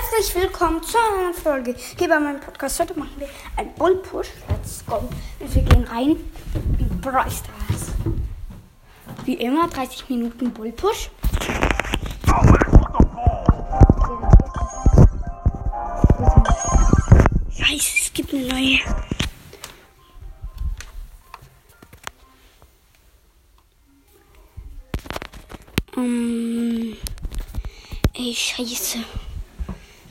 Herzlich willkommen zu einer Folge hier bei meinem Podcast. Heute machen wir einen Bull Push. Let's go. Und wir gehen rein wie Brawl Stars. Wie immer 30 Minuten Bull Push. Scheiße, es gibt eine neue. Um, ey, scheiße.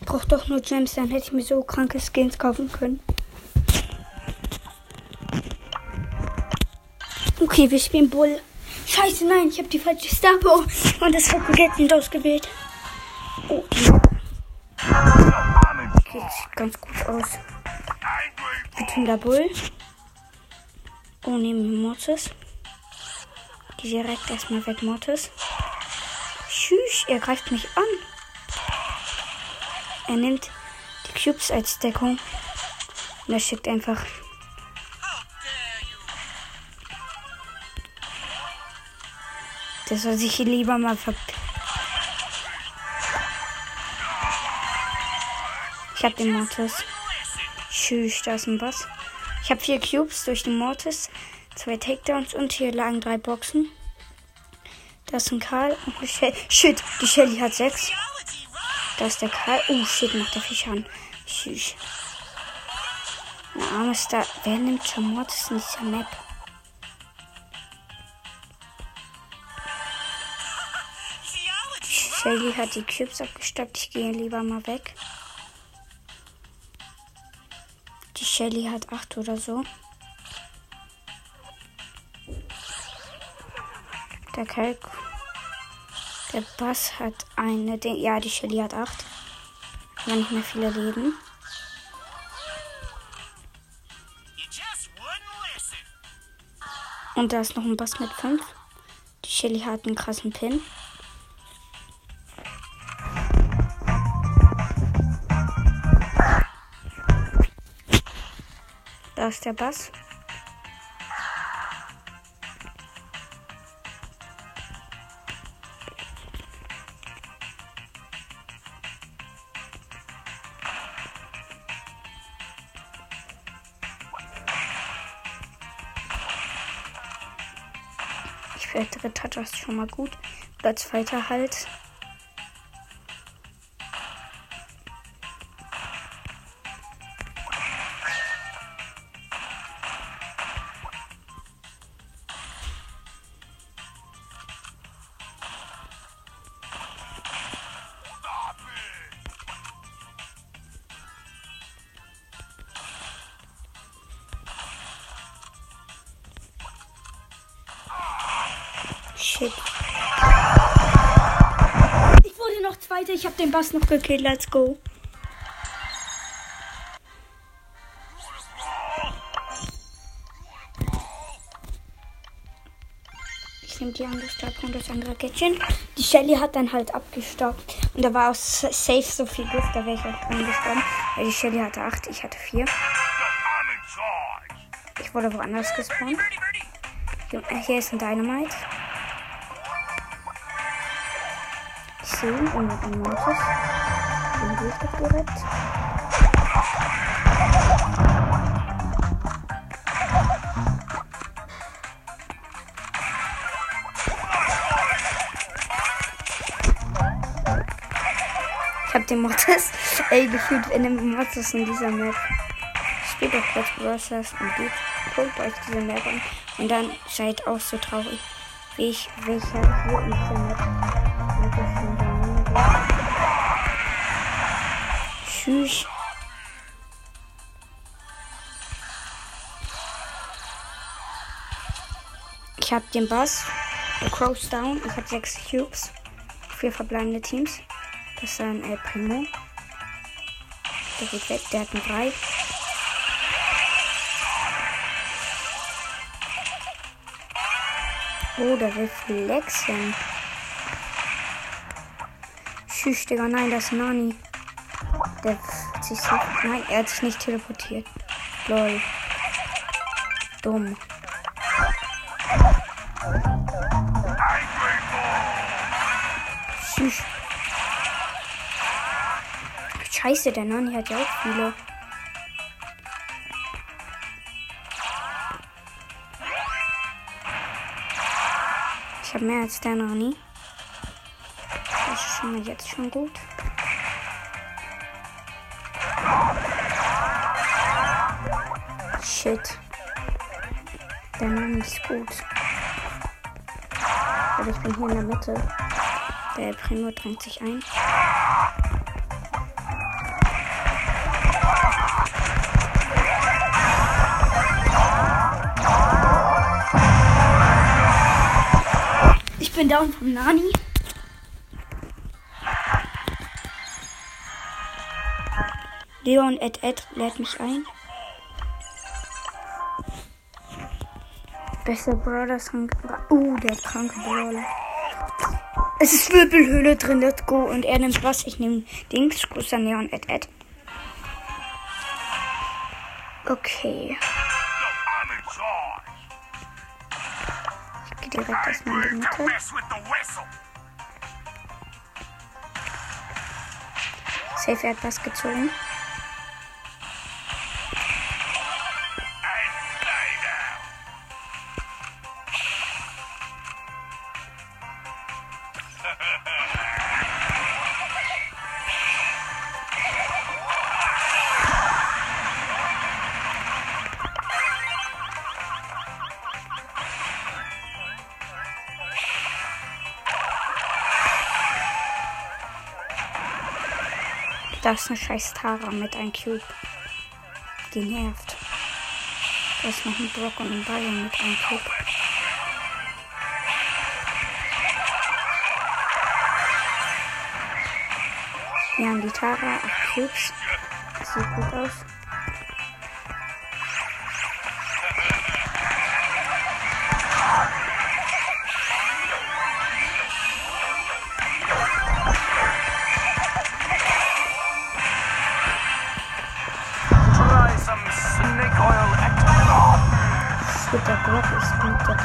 Brauch doch nur Gems, dann hätte ich mir so kranke Skins kaufen können. Okay, wir spielen Bull. Scheiße, nein, ich habe die falsche Starbow und das hat Legend ausgewählt. Oh, die. Okay, sieht ganz gut aus. Da Bull. Oh, nehmen wir Mortis. Direkt erstmal weg, Mortis. Tschüss, er greift mich an. Er nimmt die Cubes als Deckung. Und er schickt einfach. Der soll sich hier lieber mal ver. Ich hab den Mortis. Tschüss, da ist ein Boss. Ich habe vier Cubes durch den Mortis, zwei Takedowns und hier lagen drei Boxen. Da ist ein Karl und eine Shelly. Shit, die Shelly hat sechs. Da ist der Karl. Oh, shit, macht der Fisch an. Tschüss. Ein armes da. Wer nimmt schon Mortis in dieser Map? Shelly hat die Cubes abgestoppt. Ich gehe lieber mal weg. Die Shelly hat acht oder so. Der Kalk. Der Bass hat eine. Den, ja, die Shelly hat acht. Aber nicht mehr viele Leben. Und da ist noch ein Bass mit fünf. Die Shelly hat einen krassen Pin. Da ist der Bass. Schon mal gut. Oder zweiter halt. Shit. Ich wurde noch Zweiter. Ich habe den Bass noch gekillt. Let's go. Ich nehme die andere Stab und das andere Gadget. Die Shelly hat dann halt abgestoppt. Und da war auch safe so viel Gift. Da wäre ich auch dran gestorben. Weil die Shelly hatte 8, ich hatte 4. Ich wurde woanders gespawnt. Hier ist ein Dynamite. So, und ein Mortis. Den gehe ich doch direkt. Ich hab den Mortis, ey, gefühlt in dem Mortis in dieser Map. Spielt doch kurz Browsers und geht, guckt euch diese Map an. Und dann seid auch so traurig, wie ich, welcher hier in dieser Map Tschüss. Ich habe den Bass. Der Crows down. Ich habe sechs Cubes. Vier verbleibende Teams. Das ist ein El Primo. Der geht weg. Der hat einen drei. Oh, der will flexen. Tschüss, Digga. Nein, das ist Nani. Der hat sich so. Nein, er hat sich nicht teleportiert. Lol. Dumm. Tschüss. Scheiße, der Nani hat ja auch viele. Ich habe mehr als der Nani. Das ist schon mal jetzt schon gut. Shit. Der Nani ist gut. Aber ich bin hier in der Mitte. Der Primo drängt sich ein. Ich bin down vom Nani. Leon Ed Ed lädt mich ein. Bester Brothers. Uh, der kranke Brawler. Es ist Wirbelhöhle drin, let's go. Und er nimmt was? Ich nehme Dings, Großer Neon Ed Ed. Okay. Ich gehe direkt erstmal in die Mitte. Safe, er hat was gezogen. Da ist eine scheiß Tara mit einem Cube. Die nervt. Da ist noch ein Brock und ein Bayern mit einem Cube. Wir haben die Tara, acht Cubes. Das sieht gut aus. Brock ist gut. Der.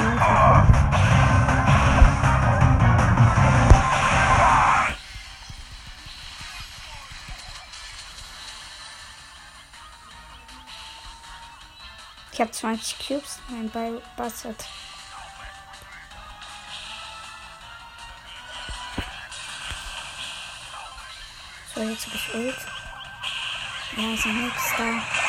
19. Ich habe 20 Cubes. Mein Ball bastard. So, jetzt habe ich Ult. Ja, ist ein nix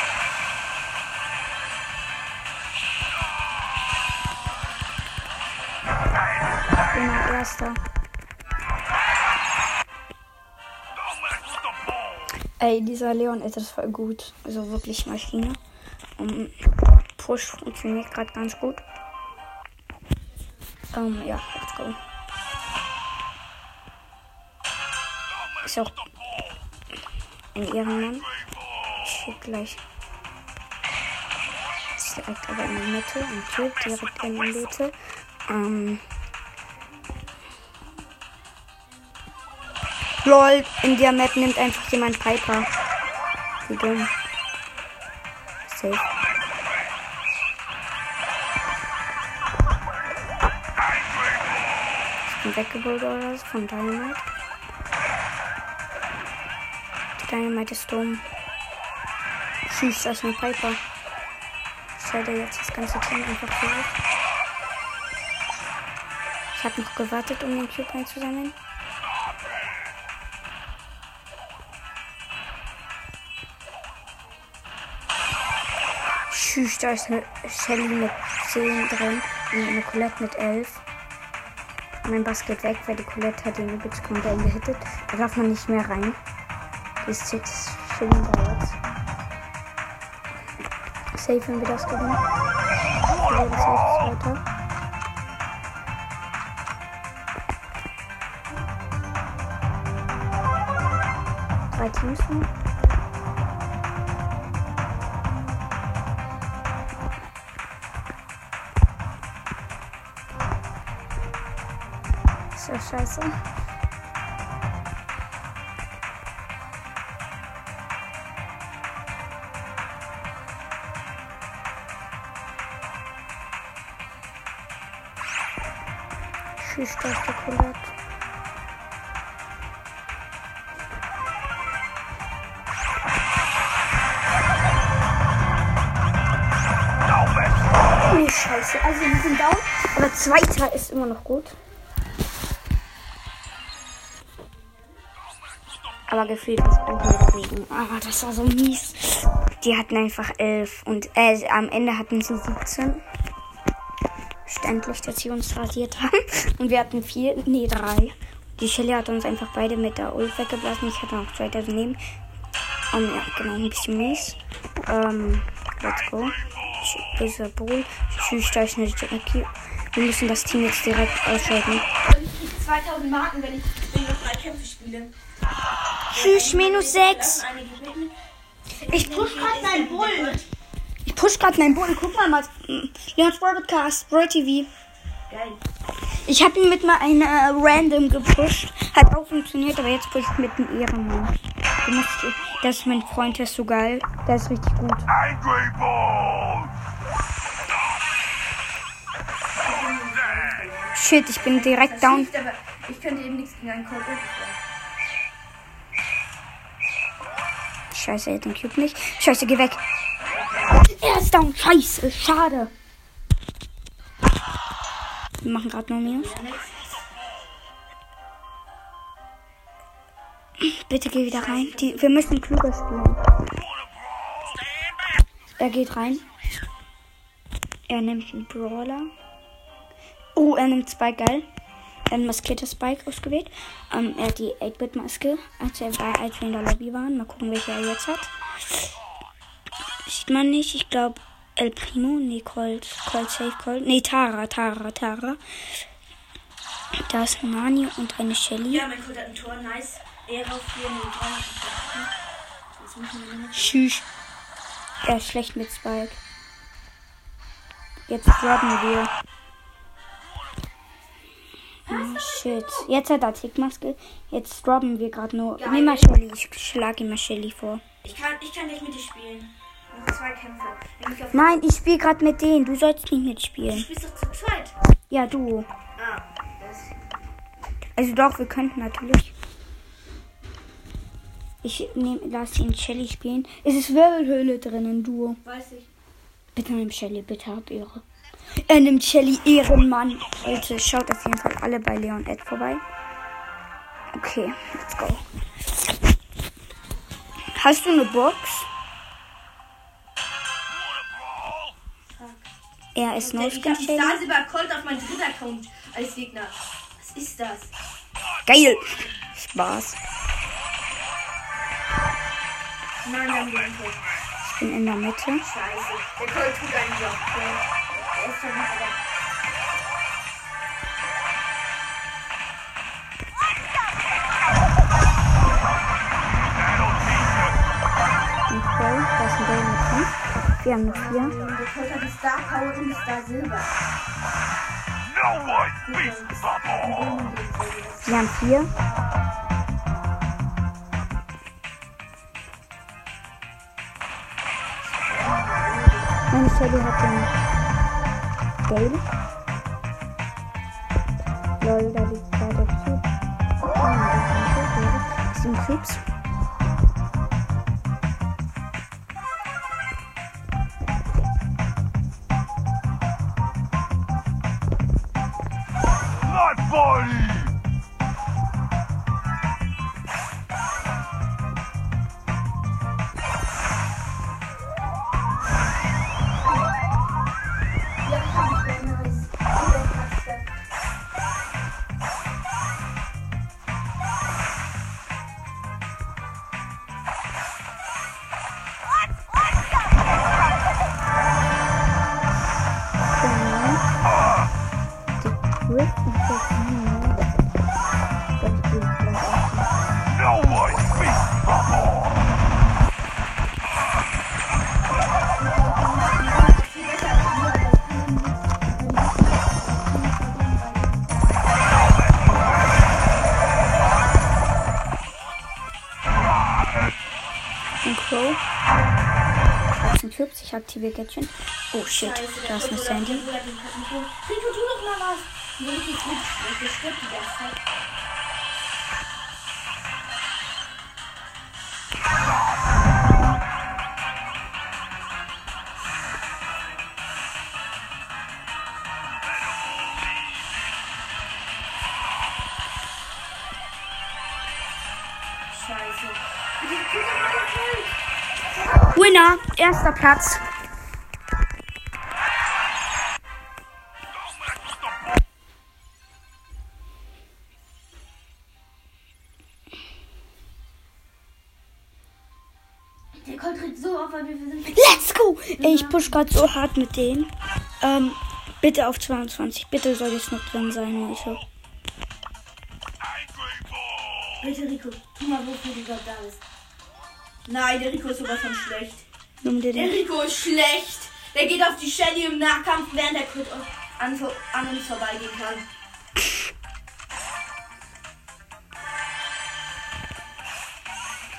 da. Immer erster. Ey, dieser Leon ist das voll gut. Also wirklich Maschine. Um, Push funktioniert gerade ganz gut. Ähm, ja, let's go. Ist auch ein Ehrenmann. Shit, gleich. Ist direkt aber in der Mitte. Ein Typ direkt in der Mitte. Ähm. LOL, in der Map nimmt einfach jemand Piper. Wie dumm. Safe. Ich bin weggeholt oder so von Dynamite. Die Dynamite ist dumm. Tschüss, das ist ein Piper. Schade, jetzt das ganze Team einfach zurück. Ich habe noch gewartet, um den Cube einzusammeln. Tschüss, da ist eine Shelly mit 10 drin und eine Colette mit 11. Mein Bass geht weg, weil die Colette hat den übelst komplett gehittet. Da darf man nicht mehr rein. Die ist jetzt Shelly da. Safe, wenn wir das gewinnen. Wir werden safe Zweiter. Drei Teams noch. der Scheiße. Tschüss, das Schokolade. Scheiße. Also, wir sind down. Aber zweiter ist immer noch gut. Aber gefühlt ist einfach dagegen. Aber das war so mies. Die hatten einfach elf und äh, am Ende hatten sie 17. Verständlich, dass sie uns rasiert haben. Und wir hatten vier, nee, drei. Die Shelly hat uns einfach beide mit der Ult weggeblasen. Ich hatte noch 2000 neben. Um, ja, genau, ein bisschen mies. Ähm, let's go. Böser Bull. Tschüss, da ist eine Jackie. Wir müssen das Team jetzt direkt ausschalten. Und ich krieg 2000 Marken, wenn ich wenn ich drei Kämpfe spiele. Tschüss, minus 6. Eine gewinnt. Ich push gerade meinen Bullen. Ich push gerade meinen Bullen. Guck mal, was. Leons Broadcast, Brawl TV. Geil. Ich habe ihn mit mal einer äh, random gepusht. Hat auch funktioniert, aber jetzt push ich mit einem Ehrenmann. Das ist mein Freund, der ist so geil. Der ist richtig gut. Angry Ball! Shit, ich bin direkt down. Ich könnte eben nichts gegen einen Code Scheiße, er hat den Cube nicht. Scheiße, geh weg. Er ist down. Scheiße, schade. Wir machen gerade nur Minus. Bitte geh wieder rein. Die, wir müssen klüger spielen. Er geht rein. Er nimmt einen Brawler. Oh, er nimmt Spike, geil. Hat maskierter Spike ausgewählt. Ähm, er hat die 8-Bit-Maske, als, er als wir in der Lobby waren. Mal gucken, welche er jetzt hat. Sieht man nicht. Ich glaube, El Primo. Nee, Colt. Colt, Safe Colt. Nee, Tara, Tara, Tara. Da ist ein Nani und eine Shelly. Ja, mein Code hat ein Tor, nice. Ehre auf 4, 0, 3. Jetzt müssen wir nur noch. Tschüss. Er ist schlecht mit Spike. Jetzt droppen wir. Oh, shit. Jetzt hat er Tickmaske. Jetzt droppen wir gerade nur. Geil. Nimm mal Shelly. Ich schlag ihm mal Shelly vor. Ich kann, ich kann gleich mit dir spielen. Noch zwei Kämpfe. Auf Nein, ich spiele gerade mit denen. Du sollst nicht Du mitspielen. spielst doch zu zweit. Ja, du. Ah, das. Also doch, wir könnten natürlich. Ich nehm, lass ihn Shelly spielen. Es ist Wirbelhöhle drinnen, Duo. Weiß ich. Bitte nimm Shelly, bitte hab Ehre. Er nimmt Shelly Ehrenmann. Leute, schaut auf jeden Fall alle bei Leon Ed vorbei. Okay, let's go. Hast du eine Box? Er ist Ich No habe. Star Silber Colt auf meinen dritten Account als Gegner. Was ist das? Geil. Spaß. Nein, nein, nein. Ich bin in der Mitte. Scheiße. Der Colt tut einen Job. Nicht, aber. Und Crow, da ist ein Bell mit. Wir haben noch vier. Der Colt hat die Star Power und die Star Silber. Wir haben vier. Meine Shelly hat den Gale. Lol, da liegt da der Cube. Oh, das ist ein Cube. Aktiviere Gadget. Oh shit, da ist eine Sandy. Rico, tu doch mal was. Nee, ich nicht. Stirbt die ganze Zeit. Erster Platz. Der Colt so auf, weil wir sind. Let's go! Ey, ich push gerade so hart mit denen. Ähm, bitte auf 22. Bitte soll es noch drin sein, Leute. Bitte, Rico, tu mal, wofür du gerade da bist. Nein, der Rico ist sowas von schlecht. Nimm dir Der den. Rico ist schlecht. Der geht auf die Shelly im Nahkampf, während der Crit an, an uns vorbeigehen kann.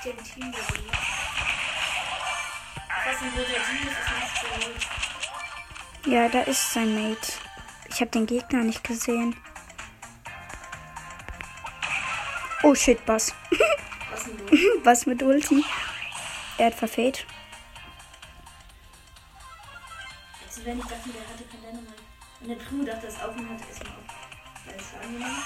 Den Team gewonnen. Was ein guter Team ist, ist nicht so Ja, da ist sein Mate. Ich habe den Gegner nicht gesehen. Oh shit, was? Was mit Ulti? Er hat verfehlt. Wenn ich dachte, der hatte kein Dynamite. Und der Primo dachte, das auch und hat erstmal auf. Weil es schon angenommen.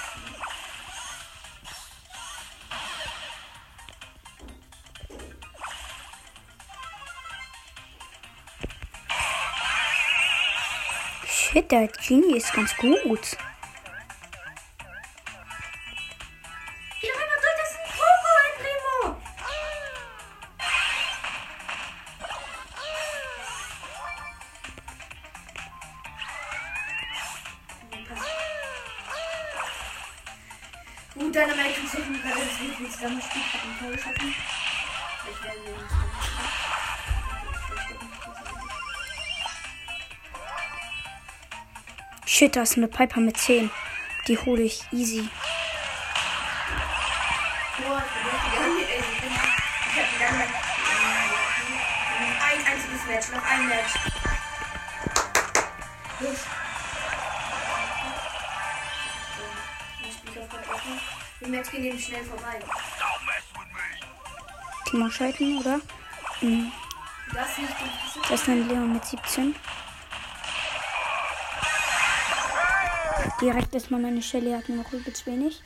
Shit, der Genie ist ganz gut. Shit, da ist eine Piper mit 10. Die hole ich easy. Ein einziges Match, noch ein Match. Die Match gehen eben schnell vorbei. Team ausschalten, oder? Mhm. Das ist ein Leon mit 17. Direkt ist mal meine Shelly hat nur noch übelst wenig.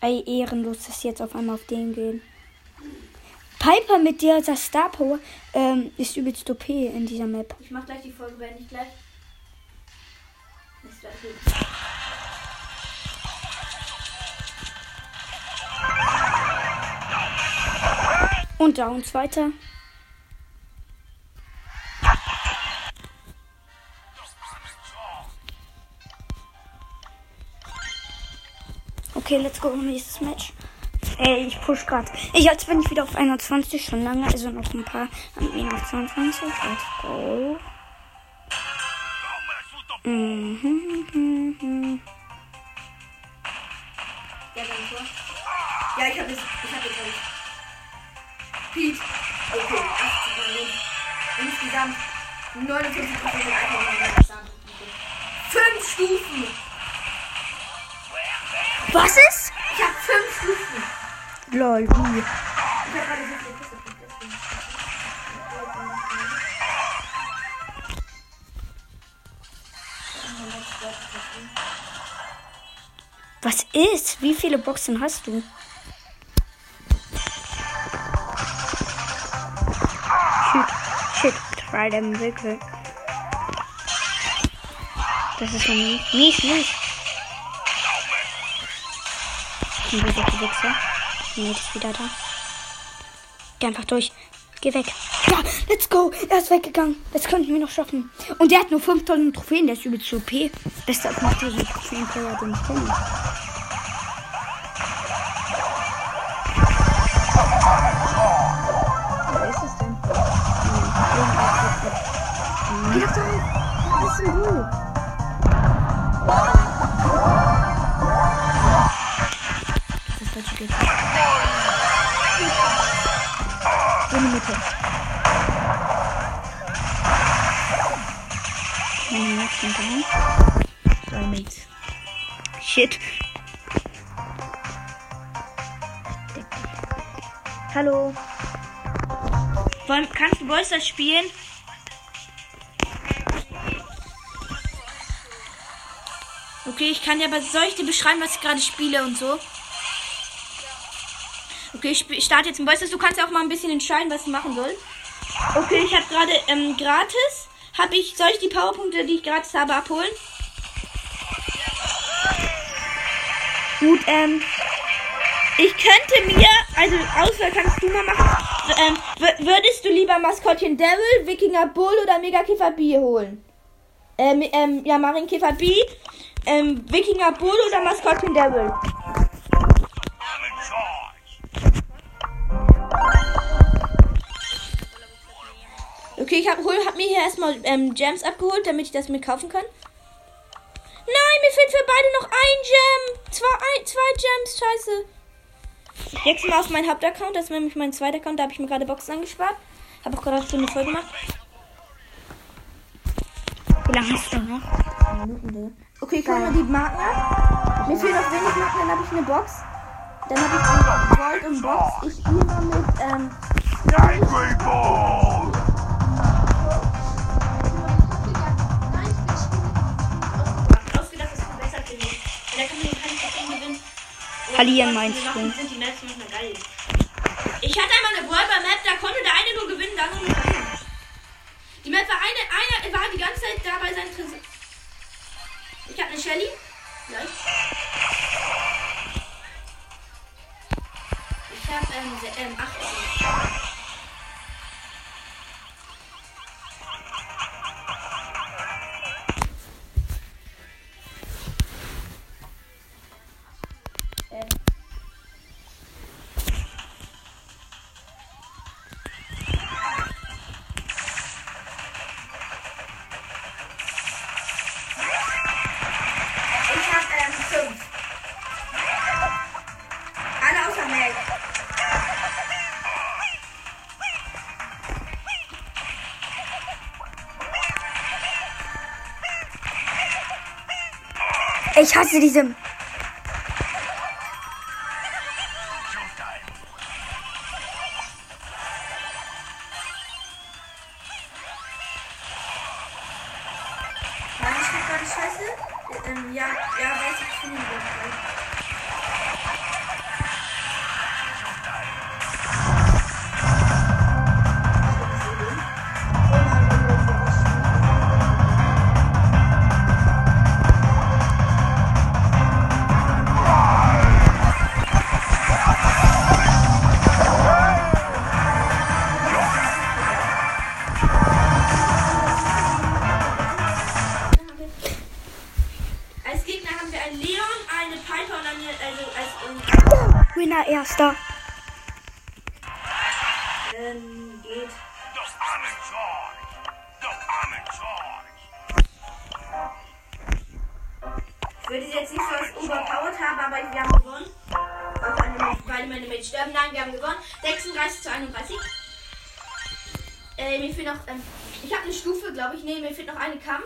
Ey, ehrenlos, dass sie jetzt auf einmal auf den gehen. Piper mit dieser Star Power ähm, ist übelst OP in dieser Map. Ich mach gleich die Folge, beende ich gleich. Ist gleich gut. Und da uns Okay, let's go. Nächstes Match. Ey, ich push grad. Ich jetzt bin ich wieder auf 21 schon lange, also noch ein paar. Bin ich auf 22. Let's go. Mhm, mhm, mhm. Ja. Ja, ich hab es. Ich hab nicht. Pete. Okay, 80 Mal Insgesamt 49 Prozent mit einfach Fünf Stufen. Was ist? Ich hab fünf Stufen. Lol, wie? Ich. Was ist? Wie viele Boxen hast du? Shit, shit, try them wirklich. Das ist so mies, mies, mies. Der Wichser? Nee, ist wieder da. Geh einfach durch. Geh weg. Ja, let's go. Er ist weggegangen. Das könnten wir noch schaffen. Und der hat nur 5000 Trophäen. Der ist übelst OP. Bester 5000 Trophäen-Player, den ich kenne. Wer ist es denn? Geh doch da. Was ist denn du? In die Mitte. Meine Mates sind down. Drei Mates. Shit. Hallo. Wollen, kannst du Bolster spielen? Okay, ich kann dir aber, soll ich dir beschreiben, was ich gerade spiele und so? Okay, ich starte jetzt ein Voice. Du kannst auch mal ein bisschen entscheiden, was ich machen soll. Okay, ich habe gerade ähm, gratis. Habe ich, soll ich die Powerpunkte, die ich gratis habe, abholen? Gut, ähm. Ich könnte mir, also Auswahl kannst du mal machen. Ähm, wür- würdest du lieber Maskottchen Devil, Wikinger Bull oder Mega Käfer B holen? Ähm, ähm, ja, Marienkäfer B, ähm, Wikinger Bull oder Maskottchen Devil? Okay, ich hab, hol, hab mir hier erstmal ähm, Gems abgeholt, damit ich das mir kaufen kann. Nein, mir fehlt für beide noch ein Gem. Zwei, ein, zwei Gems, scheiße. Wechsle mal auf meinen Hauptaccount, das ist nämlich mein zweiter Account, da habe ich mir gerade Boxen angespart. Habe auch gerade eine Stunde voll gemacht. Wie lange hast du noch? Okay, ich hol mal die Marken ab. Mir fehlen noch wenig Marken, dann habe ich eine Box. Dann habe ich eine Gold und Box. Ich spiele mal mit, ähm, Angry Verlieren meinst du? Ich hatte einmal eine Brawler Map, da konnte der eine nur gewinnen, der andere nur verlieren. Die Map war eine, einer war die ganze Zeit da bei seinem Tresor. Ich habe eine Shelly. Gleich. Ich habe ähm, ähm, 18. Ich hasse diese. Ähm, geht. Charge. Ich würde sie jetzt nicht so als overpowered haben, aber wir haben gewonnen. Auch eine, beide meine Mates sterben. Nein, wir haben gewonnen. 36 zu 31. Äh, mir fehlt noch, ähm, ich habe eine Stufe, glaube ich. Nee, mir fehlt noch eine Kampf.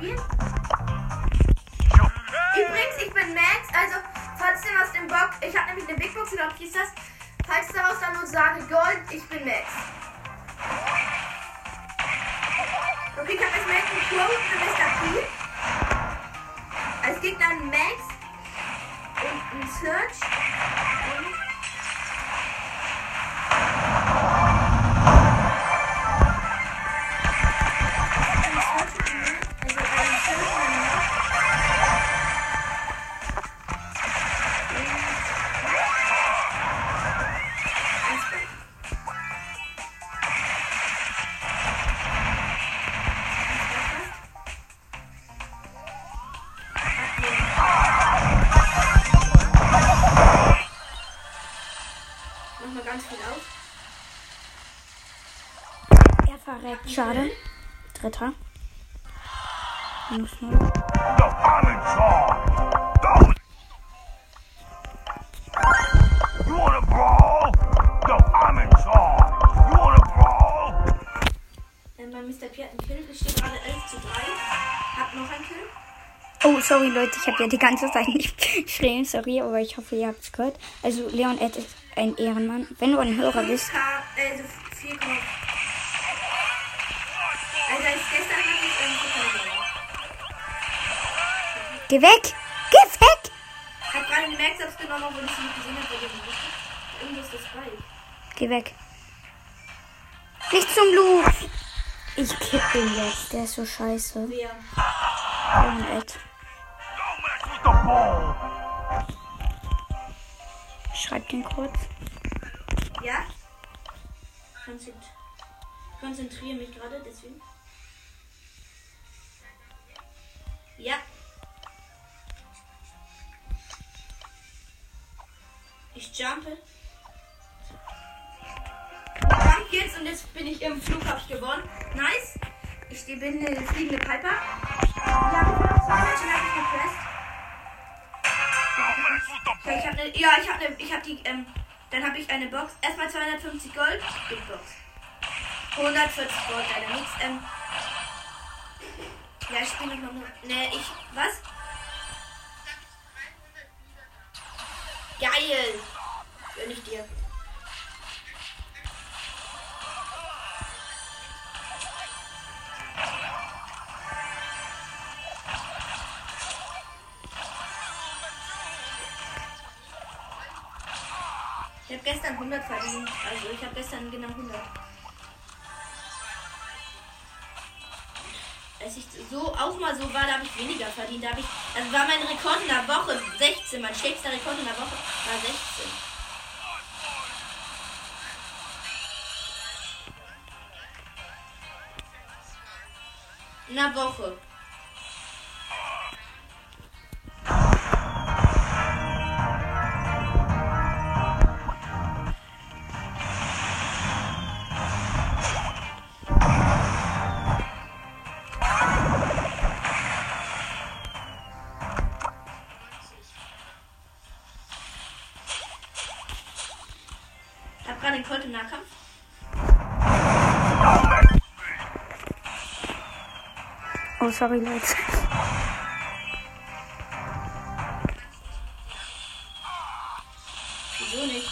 Übrigens, ich bin Max, also falls du aus dem Box, ich habe nämlich eine Big Box oder wie ist das? Falls daraus dann nur sage Gold, ich bin Max. Okay, ich habe jetzt Max und Crow für Mr. P. Als Gegner ein Max und ein Search und Oh, sorry Leute, ich habe ja die ganze Zeit nicht geschrien, sorry, aber ich hoffe, ihr habt es gehört. Also Leon Ed ist ein Ehrenmann. Wenn du ein Hörer bist, also 4, Alter, ich, gestern hatte ich Superman. Geh weg! Geh weg! Ich hab gerade eine Max-Ups genommen, obwohl ich sie nicht gesehen habe, Irgendwo ist das Spike. Geh weg. Nicht zum Lu. Ich kipp den jetzt. Der ist so scheiße. Wer? Und Ed. The ball. Schreib den kurz. Ja? Konzent konzentriere mich gerade, deswegen. Ja. Ich jumpe. Jump jetzt und jetzt bin ich im Flug, hab ich gewonnen. Nice. Ich stehe- bin eine fliegende Piper. Ja, zwei Menschen habe ich gepresst. Ich habe ne, ja, ich habe ne, ich habe die, ähm, dann habe ich eine Box. Erstmal 250 Gold, Big Box. 140 Gold, leider nichts. Ähm, ja, ich spiele noch nur. Ne, ich, was? Geil. Gönn ich dir. Gestern 100 verdient. Also ich habe gestern genau 100. Als ich so auch mal so war, da habe ich weniger verdient. Da ich, also war mein Rekord in der Woche 16. Mein schlechtester Rekord in der Woche war 16. In der Woche. Oh, sorry, Leute. Wieso nicht?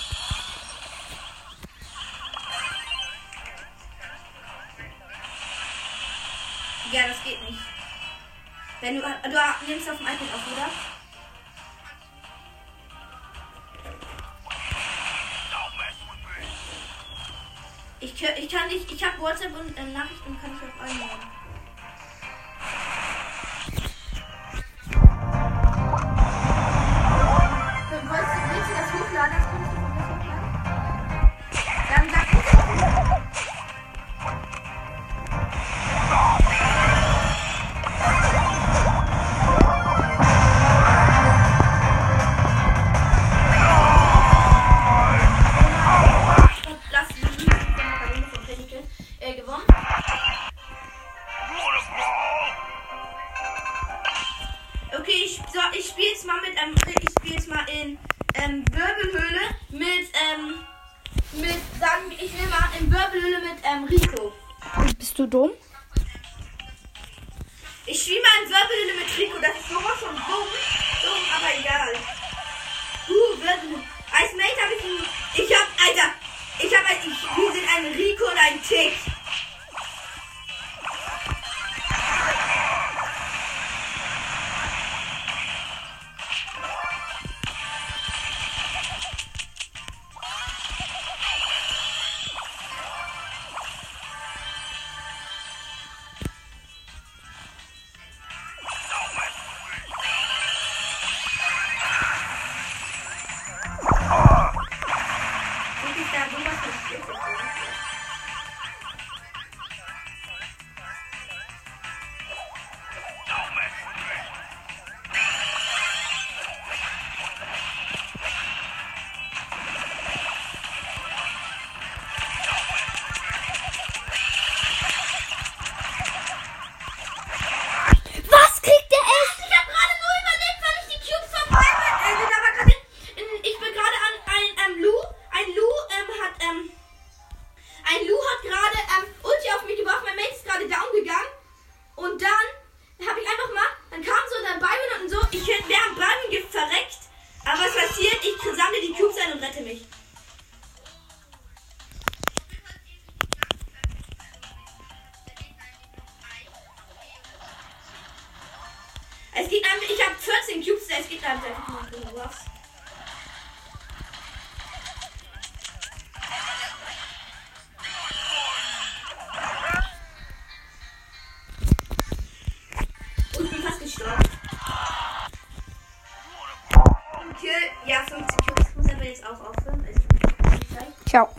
Ja, das geht nicht. Wenn du, du nimmst auf dem iPad auf, oder? Ich, ich kann nicht, ich habe WhatsApp und ähm, Nachrichten kann ich auf allen Ich spiele mal in Wirbelhöhle mit Rico, das ist sowas von dumm, dumm, aber egal. Uh, Wirbelhöhle. Als Mate habe ich ein, ich hab, Alter, ich hab, ein- ich, wir sind ein Rico und ein Tick. Okay,